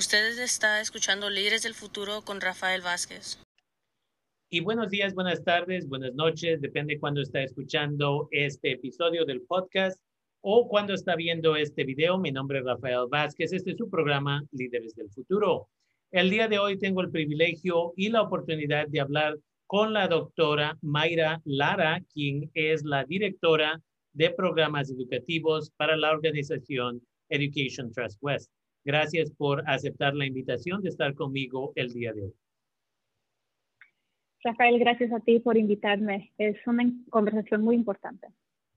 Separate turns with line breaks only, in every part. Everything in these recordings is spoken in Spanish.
Ustedes está escuchando Líderes del Futuro con Rafael Vázquez.
Y buenos días, buenas tardes, buenas noches, depende cuando está escuchando este episodio del podcast o cuando está viendo este video. Mi nombre es Rafael Vázquez, este es su programa Líderes del Futuro. El día de hoy tengo el privilegio y la oportunidad de hablar con la doctora Mayra Lara, quien es la directora de programas educativos para la organización Education Trust West. Gracias por aceptar la invitación de estar conmigo el día de hoy.
Rafael, gracias a ti por invitarme. Es una conversación muy importante.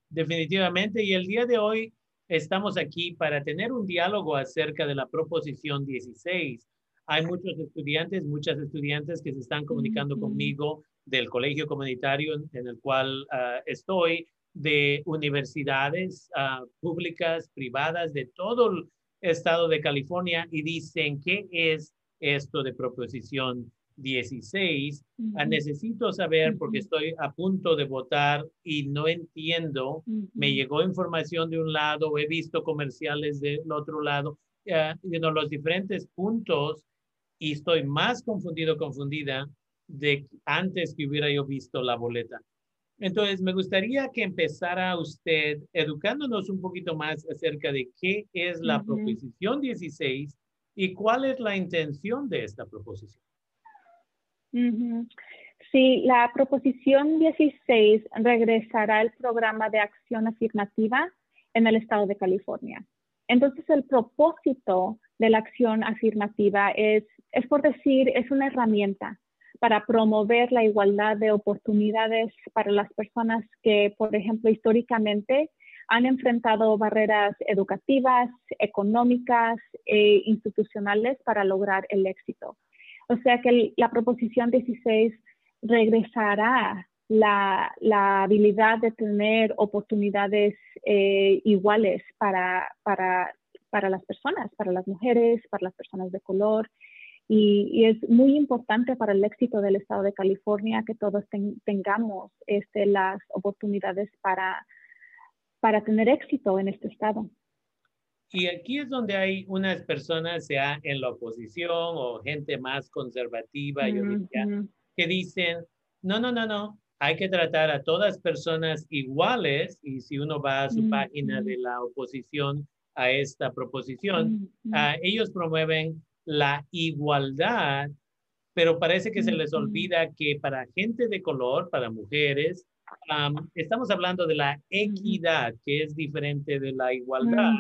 Definitivamente. Y el día de hoy estamos aquí para tener un diálogo acerca de la proposición 16. Hay muchos estudiantes, muchas estudiantes que se están comunicando conmigo del colegio comunitario en el cual ah, estoy, de universidades uh, públicas, privadas, de todo el estado de California y dicen, ¿qué es esto de proposición 16? Ah, necesito saber porque estoy a punto de votar y no entiendo. Me llegó información de un lado, he visto comerciales del otro lado, uh, los diferentes puntos y estoy más confundido, confundida de antes que hubiera yo visto la boleta. Entonces, me gustaría que empezara usted educándonos un poquito más acerca de qué es la proposición 16 y cuál es la intención de esta proposición.
Sí, la proposición 16 regresará al programa de acción afirmativa en el estado de California. Entonces, el propósito de la acción afirmativa es, es por decir, es una herramienta para promover la igualdad de oportunidades para las personas que, por ejemplo, históricamente han enfrentado barreras educativas, económicas e institucionales para lograr el éxito. O sea que la proposición 16 regresará la, habilidad de tener oportunidades eh, iguales para, para, para las personas, para las mujeres, para las personas de color, y, es muy importante para el éxito del estado de California que todos tengamos este, las oportunidades para, para tener éxito en este estado.
Y aquí es donde hay unas personas, sea en la oposición o gente más conservativa, yo diría, que dicen, no, no, no, no, hay que tratar a todas personas iguales y si uno va a su página de la oposición a esta proposición, ah, ellos promueven la igualdad, pero parece que se les olvida que para gente de color, para mujeres, estamos hablando de la equidad, que es diferente de la igualdad.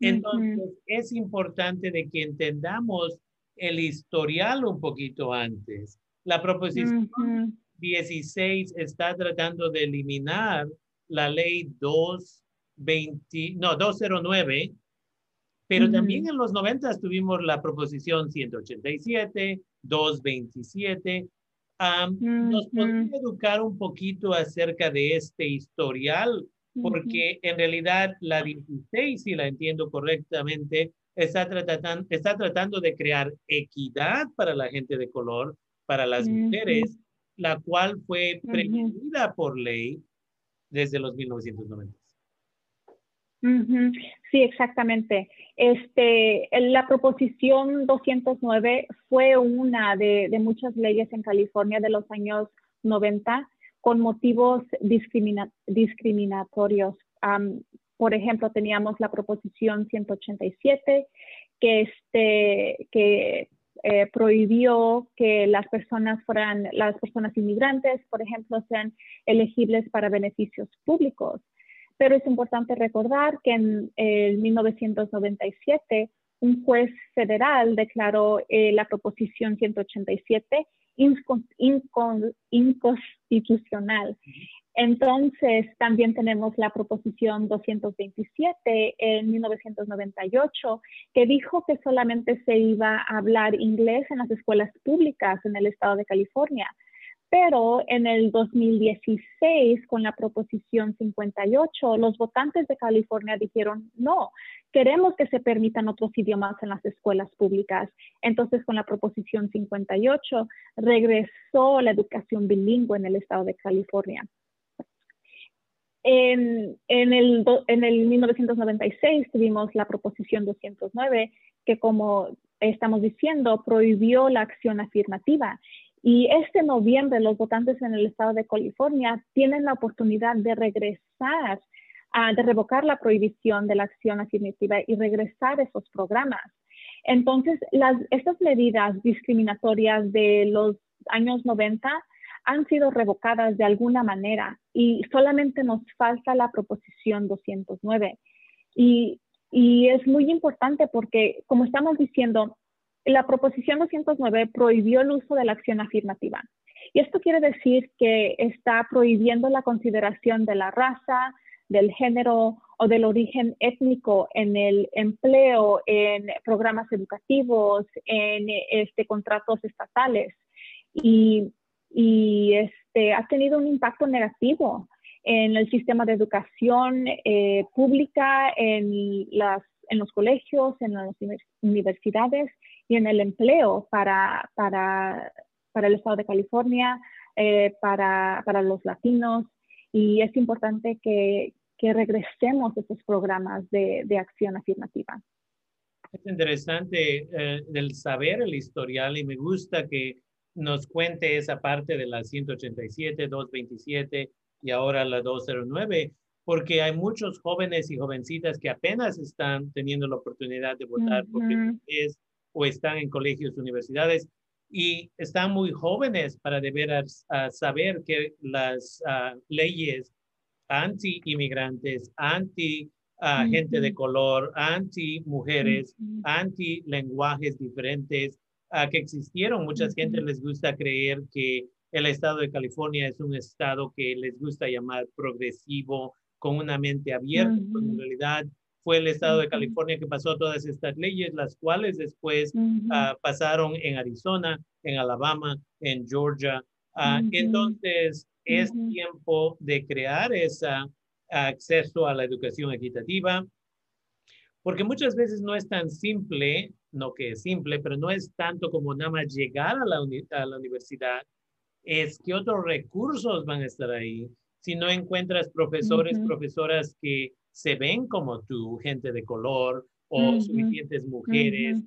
entonces, es importante de que entendamos el historial un poquito antes. La proposición 16 está tratando de eliminar la ley 220, no, 209 pero también en los 90 tuvimos la proposición 187, 227. ¿Nos podría educar un poquito acerca de este historial? Porque en realidad la 16, si la entiendo correctamente, está tratando, está tratando de crear equidad para la gente de color, para las mujeres, la cual fue prevenida por ley desde los 1990.
Sí, exactamente. Este, la proposición 209 fue una de, muchas leyes en California de los años 90 con motivos discriminatorios. por ejemplo, teníamos la proposición 187 que, este, que eh, prohibió que las personas fueran, las personas inmigrantes, por ejemplo, sean elegibles para beneficios públicos. Pero es importante recordar que en el 1997 un juez federal declaró eh, la proposición 187 inconstitucional. Entonces, también tenemos la proposición 227 en 1998, que dijo que solamente se iba a hablar inglés en las escuelas públicas en el estado de California. Pero en el 2016, con la proposición 58, los votantes de California dijeron, no, queremos que se permitan otros idiomas en las escuelas públicas. Entonces, con la proposición 58, regresó la educación bilingüe en el estado de California. En, el 1996 tuvimos la proposición 209 que como estamos diciendo, prohibió la acción afirmativa. Y este noviembre los votantes en el estado de California tienen la oportunidad de regresar, de revocar la prohibición de la acción afirmativa y regresar esos programas. Entonces, las, estas medidas discriminatorias de los años 90 han sido revocadas de alguna manera y solamente nos falta la proposición 209. Y, y es muy importante porque, como estamos diciendo, la proposición 209 prohibió el uso de la acción afirmativa. Y esto quiere decir que está prohibiendo la consideración de la raza, del género o del origen étnico en el empleo, en programas educativos, en este, contratos estatales. Y, este, ha tenido un impacto negativo en el sistema de educación eh, pública, en, las, en los colegios, en las universidades y en el empleo para, para, para el estado de California, eh, para, para, los latinos. Y es importante que, que regresemos a estos programas de, de, acción afirmativa.
Es interesante eh, el saber el historial y me gusta que nos cuente esa parte de la 187, 227 y ahora la 209, porque hay muchos jóvenes y jovencitas que apenas están teniendo la oportunidad de votar porque es o están en colegios, universidades y están muy jóvenes para deber saber que las uh, leyes anti-inmigrantes, anti gente de color, anti-mujeres, anti-lenguajes diferentes uh, que existieron. Mucha gente les gusta creer que el estado de California es un estado que les gusta llamar progresivo, con una mente abierta, pero en realidad fue el estado de California que pasó todas estas leyes, las cuales después ah, pasaron en Arizona, en Alabama, en Georgia. Ah, entonces, es tiempo de crear ese acceso a la educación equitativa, porque muchas veces no es tan simple, no que es simple, pero no es tanto como nada más llegar a la, a la universidad, es que otros recursos van a estar ahí. Si no encuentras profesores, profesoras que se ven como tú, gente de color o suficientes mujeres.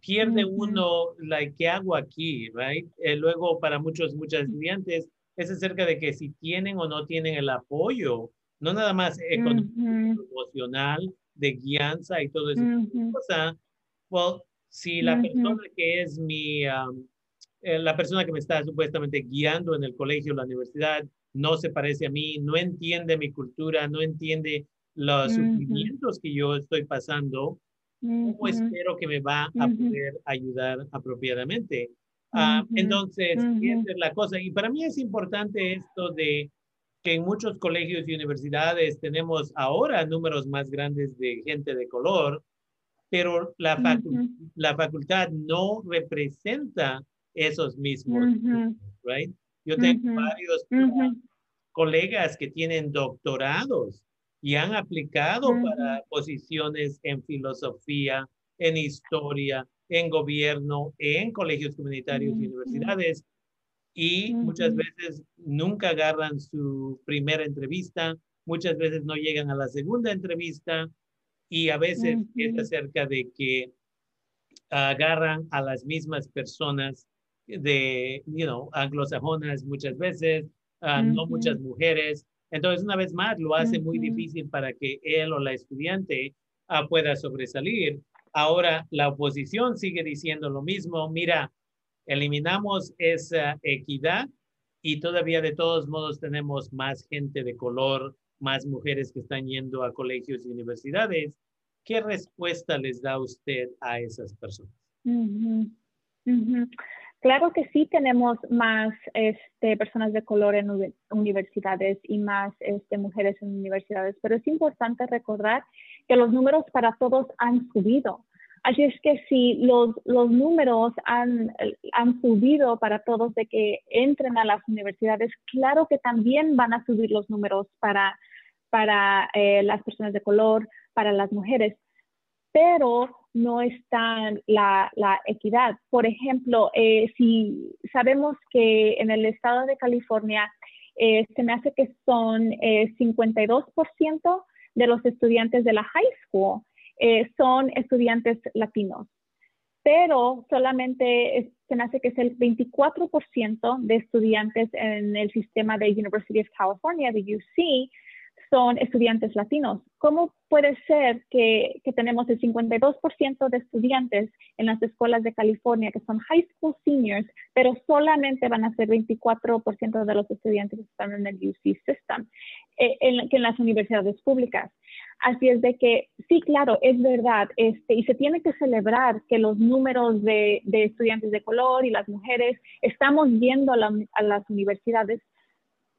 Pierde uno, like, ¿qué hago aquí? Right? Eh, luego, para muchos, muchas estudiantes, es acerca de que si tienen o no tienen el apoyo, no nada más económico, emocional, de guianza y todo eso. cosa, well, si la persona que es mi, um, eh, la persona que me está supuestamente guiando en el colegio, la universidad, no se parece a mí, no entiende mi cultura, no entiende los sufrimientos que yo estoy pasando, ¿cómo espero que me va a poder ayudar apropiadamente? Ah, entonces, esa es la cosa. Y para mí es importante esto de que en muchos colegios y universidades tenemos ahora números más grandes de gente de color, pero la, la facultad no representa esos mismos, right? Yo tengo varios colegas que tienen doctorados y han aplicado para posiciones en filosofía, en historia, en gobierno, en colegios comunitarios y universidades. Y muchas veces nunca agarran su primera entrevista, muchas veces no llegan a la segunda entrevista y a veces es. acerca de que agarran a las mismas personas de, you know, anglosajonas muchas veces, ah, no muchas mujeres. Entonces, una vez más, lo hace muy difícil para que él o la estudiante ah, pueda sobresalir. Ahora, la oposición sigue diciendo lo mismo. Mira, eliminamos esa equidad y todavía de todos modos tenemos más gente de color, más mujeres que están yendo a colegios y universidades. ¿Qué respuesta les da usted a esas personas?
Claro que sí tenemos más este, personas de color en universidades y más este, mujeres en universidades, pero es importante recordar que los números para todos han subido. Así es que si los, números han, subido para todos de que entren a las universidades, claro que también van a subir los números para, para eh, las personas de color, para las mujeres pero no está la, equidad. Por ejemplo, eh, si sabemos que en el estado de California eh, se me hace que son 52% eh, de los estudiantes de la high school son estudiantes latinos, pero solamente se me hace que es el 24% de estudiantes en el sistema de University of California, de UC, son estudiantes latinos. ¿Cómo puede ser que, tenemos el 52% de estudiantes en las escuelas de California que son high school seniors, pero solamente van a ser 24% de los estudiantes que están en el UC system, eh, en, que en las universidades públicas? Así es de que, sí, claro, es verdad, este, y se tiene que celebrar que los números de, estudiantes de color y las mujeres estamos yendo a las universidades,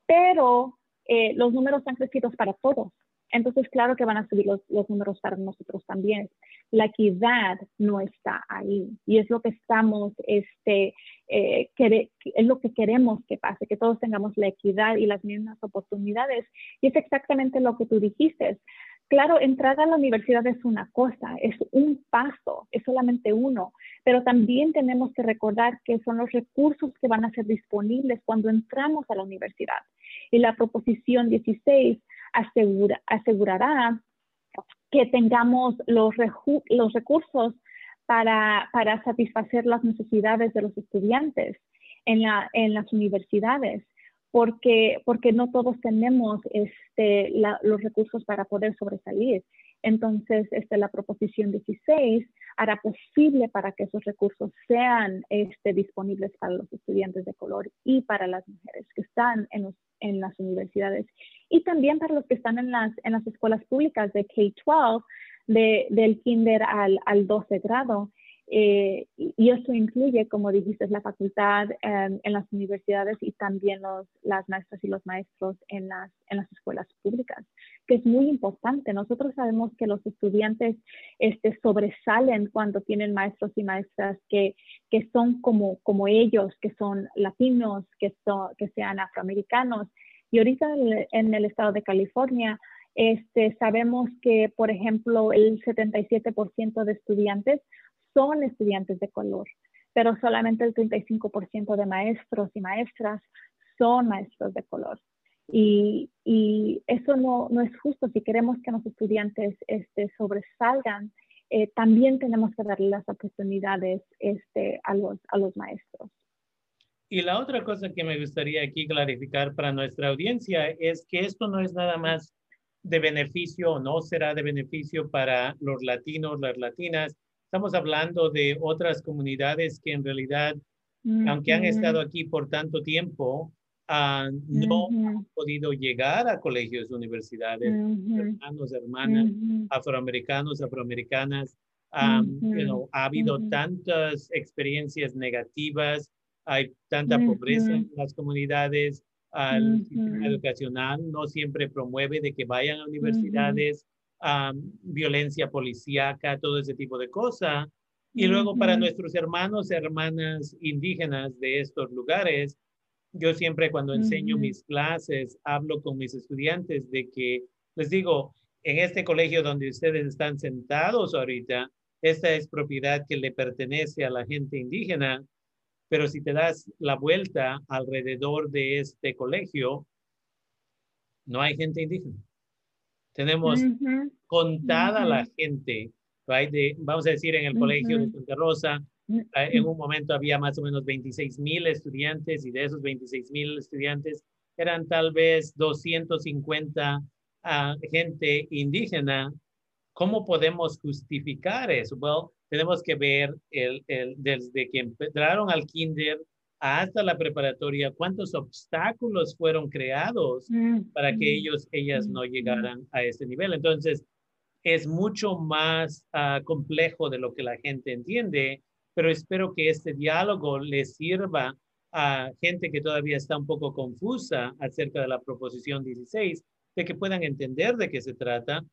pero eh, los números han crecido para todos. Entonces, claro que van a subir los, números para nosotros también. La equidad no está ahí y es lo que estamos, este, eh, es lo que queremos que pase, que todos tengamos la equidad y las mismas oportunidades. Y es exactamente lo que tú dijiste. Claro, entrar a la universidad es una cosa, es un paso, es solamente uno, pero también tenemos que recordar que son los recursos que van a ser disponibles cuando entramos a la universidad y la proposición 16 asegura, asegurará que tengamos los, los recursos para, para, satisfacer las necesidades de los estudiantes en, la, en las universidades, porque, porque no todos tenemos este, los recursos para poder sobresalir. Entonces, este, la proposición 16 hará posible para que esos recursos sean este, disponibles para los estudiantes de color y para las mujeres que están en, en las universidades y también para los que están en las, en las escuelas públicas de K-12, de, del kinder al, al 12 grado. Eh, y eso incluye, como dijiste, la facultad em, en las universidades y también los, las maestras y los maestros en las, en las escuelas públicas, que es muy importante. Nosotros sabemos que los estudiantes este, sobresalen cuando tienen maestros y maestras que, que son como, como ellos, que son latinos, que, son, que sean afroamericanos. Y ahorita en el estado de California, este, sabemos que, por ejemplo, el 77% de estudiantes son estudiantes de color, pero solamente el 35% de maestros y maestras son maestros de color. Y, eso no, es justo. Si queremos que los estudiantes este, sobresalgan, eh, también tenemos que darle las oportunidades este, a, los, a los maestros.
Y la otra cosa que me gustaría aquí clarificar para nuestra audiencia es que esto no es nada más de beneficio o no será de beneficio para los latinos, las latinas, Estamos hablando de otras comunidades que en realidad, aunque han estado aquí por tanto tiempo, ah, no han podido llegar a colegios, universidades, hermanos, hermanas, afroamericanos, afroamericanas. ha habido tantas experiencias negativas, hay tanta pobreza en las comunidades, el sistema educacional no siempre promueve de que vayan a universidades, violencia policíaca, todo ese tipo de cosas. Y luego para nuestros hermanos, hermanas indígenas de estos lugares, yo siempre cuando enseño mis clases, hablo con mis estudiantes de que les digo, en este colegio donde ustedes están sentados ahorita, esta es propiedad que le pertenece a la gente indígena, pero si te das la vuelta alrededor de este colegio, no hay gente indígena. Tenemos contada la gente, vamos a decir, en el colegio de Santa Rosa, eh, en un momento había más o menos 26 mil estudiantes y de esos 26 mil estudiantes eran tal vez 250 ah, gente indígena. ¿Cómo podemos justificar eso? Bueno, tenemos que ver el, el, desde que entraron al kinder hasta la preparatoria, cuántos obstáculos fueron creados para que ellos, ellas no llegaran a ese nivel. Entonces, es mucho más ah, complejo de lo que la gente entiende, pero espero que este diálogo les sirva a gente que todavía está un poco confusa acerca de la proposición 16, de que puedan entender de qué se trata.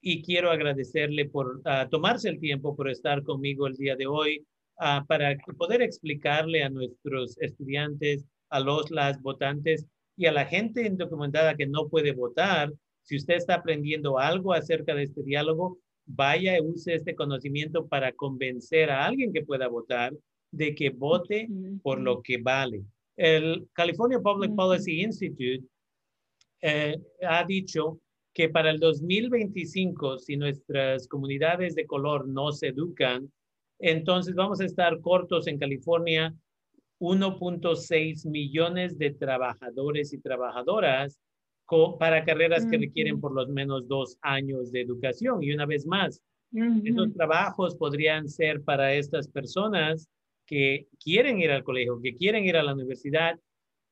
Y quiero agradecerle por ah, tomarse el tiempo, por estar conmigo el día de hoy. Ah, para poder explicarle a nuestros estudiantes, a los, las votantes y a la gente indocumentada que no puede votar, si usted está aprendiendo algo acerca de este diálogo, vaya y use este conocimiento para convencer a alguien que pueda votar de que vote por lo que vale. El California Public Policy Institute eh, ha dicho que para el 2025, si nuestras comunidades de color no se educan, entonces vamos a estar cortos en California 1.6 millones de trabajadores y trabajadoras para carreras que requieren por lo menos dos años de educación. Y una vez más, esos trabajos podrían ser para estas personas que quieren ir al colegio, que quieren ir a la universidad,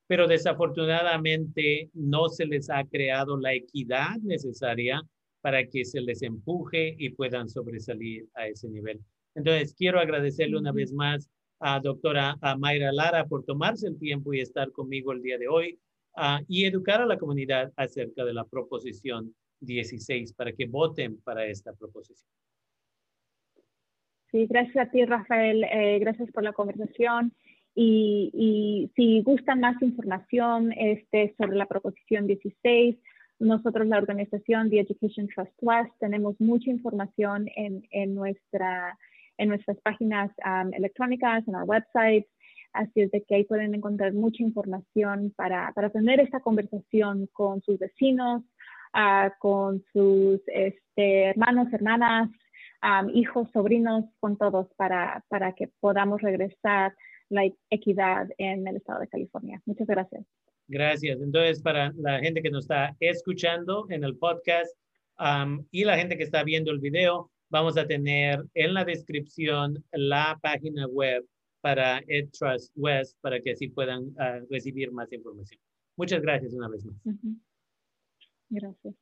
pero desafortunadamente no se les ha creado la equidad necesaria para que se les empuje y puedan sobresalir a ese nivel. Entonces, quiero agradecerle una vez más a doctora a Mayra Lara por tomarse el tiempo y estar conmigo el día de hoy y educar a la comunidad acerca de la proposición 16 para que voten para esta proposición.
Sí, gracias a ti, Rafael. Eh, gracias por la conversación. Y, y, si gustan más información este, sobre la proposición 16, nosotros, la organización The Education Trust West, tenemos mucha información en, en, nuestra, en nuestras páginas um, electrónicas, en our website. Así es de que ahí pueden encontrar mucha información para, para tener esta conversación con sus vecinos, uh, con sus este, hermanos, hermanas, hijos, sobrinos, con todos para, para que podamos regresar la equidad en el estado de California. Muchas gracias.
Gracias. Entonces, para la gente que nos está escuchando en el podcast y la gente que está viendo el video, vamos a tener en la descripción la página web para EdTrust West para que así puedan ah, recibir más información. Muchas gracias una vez más.
Gracias.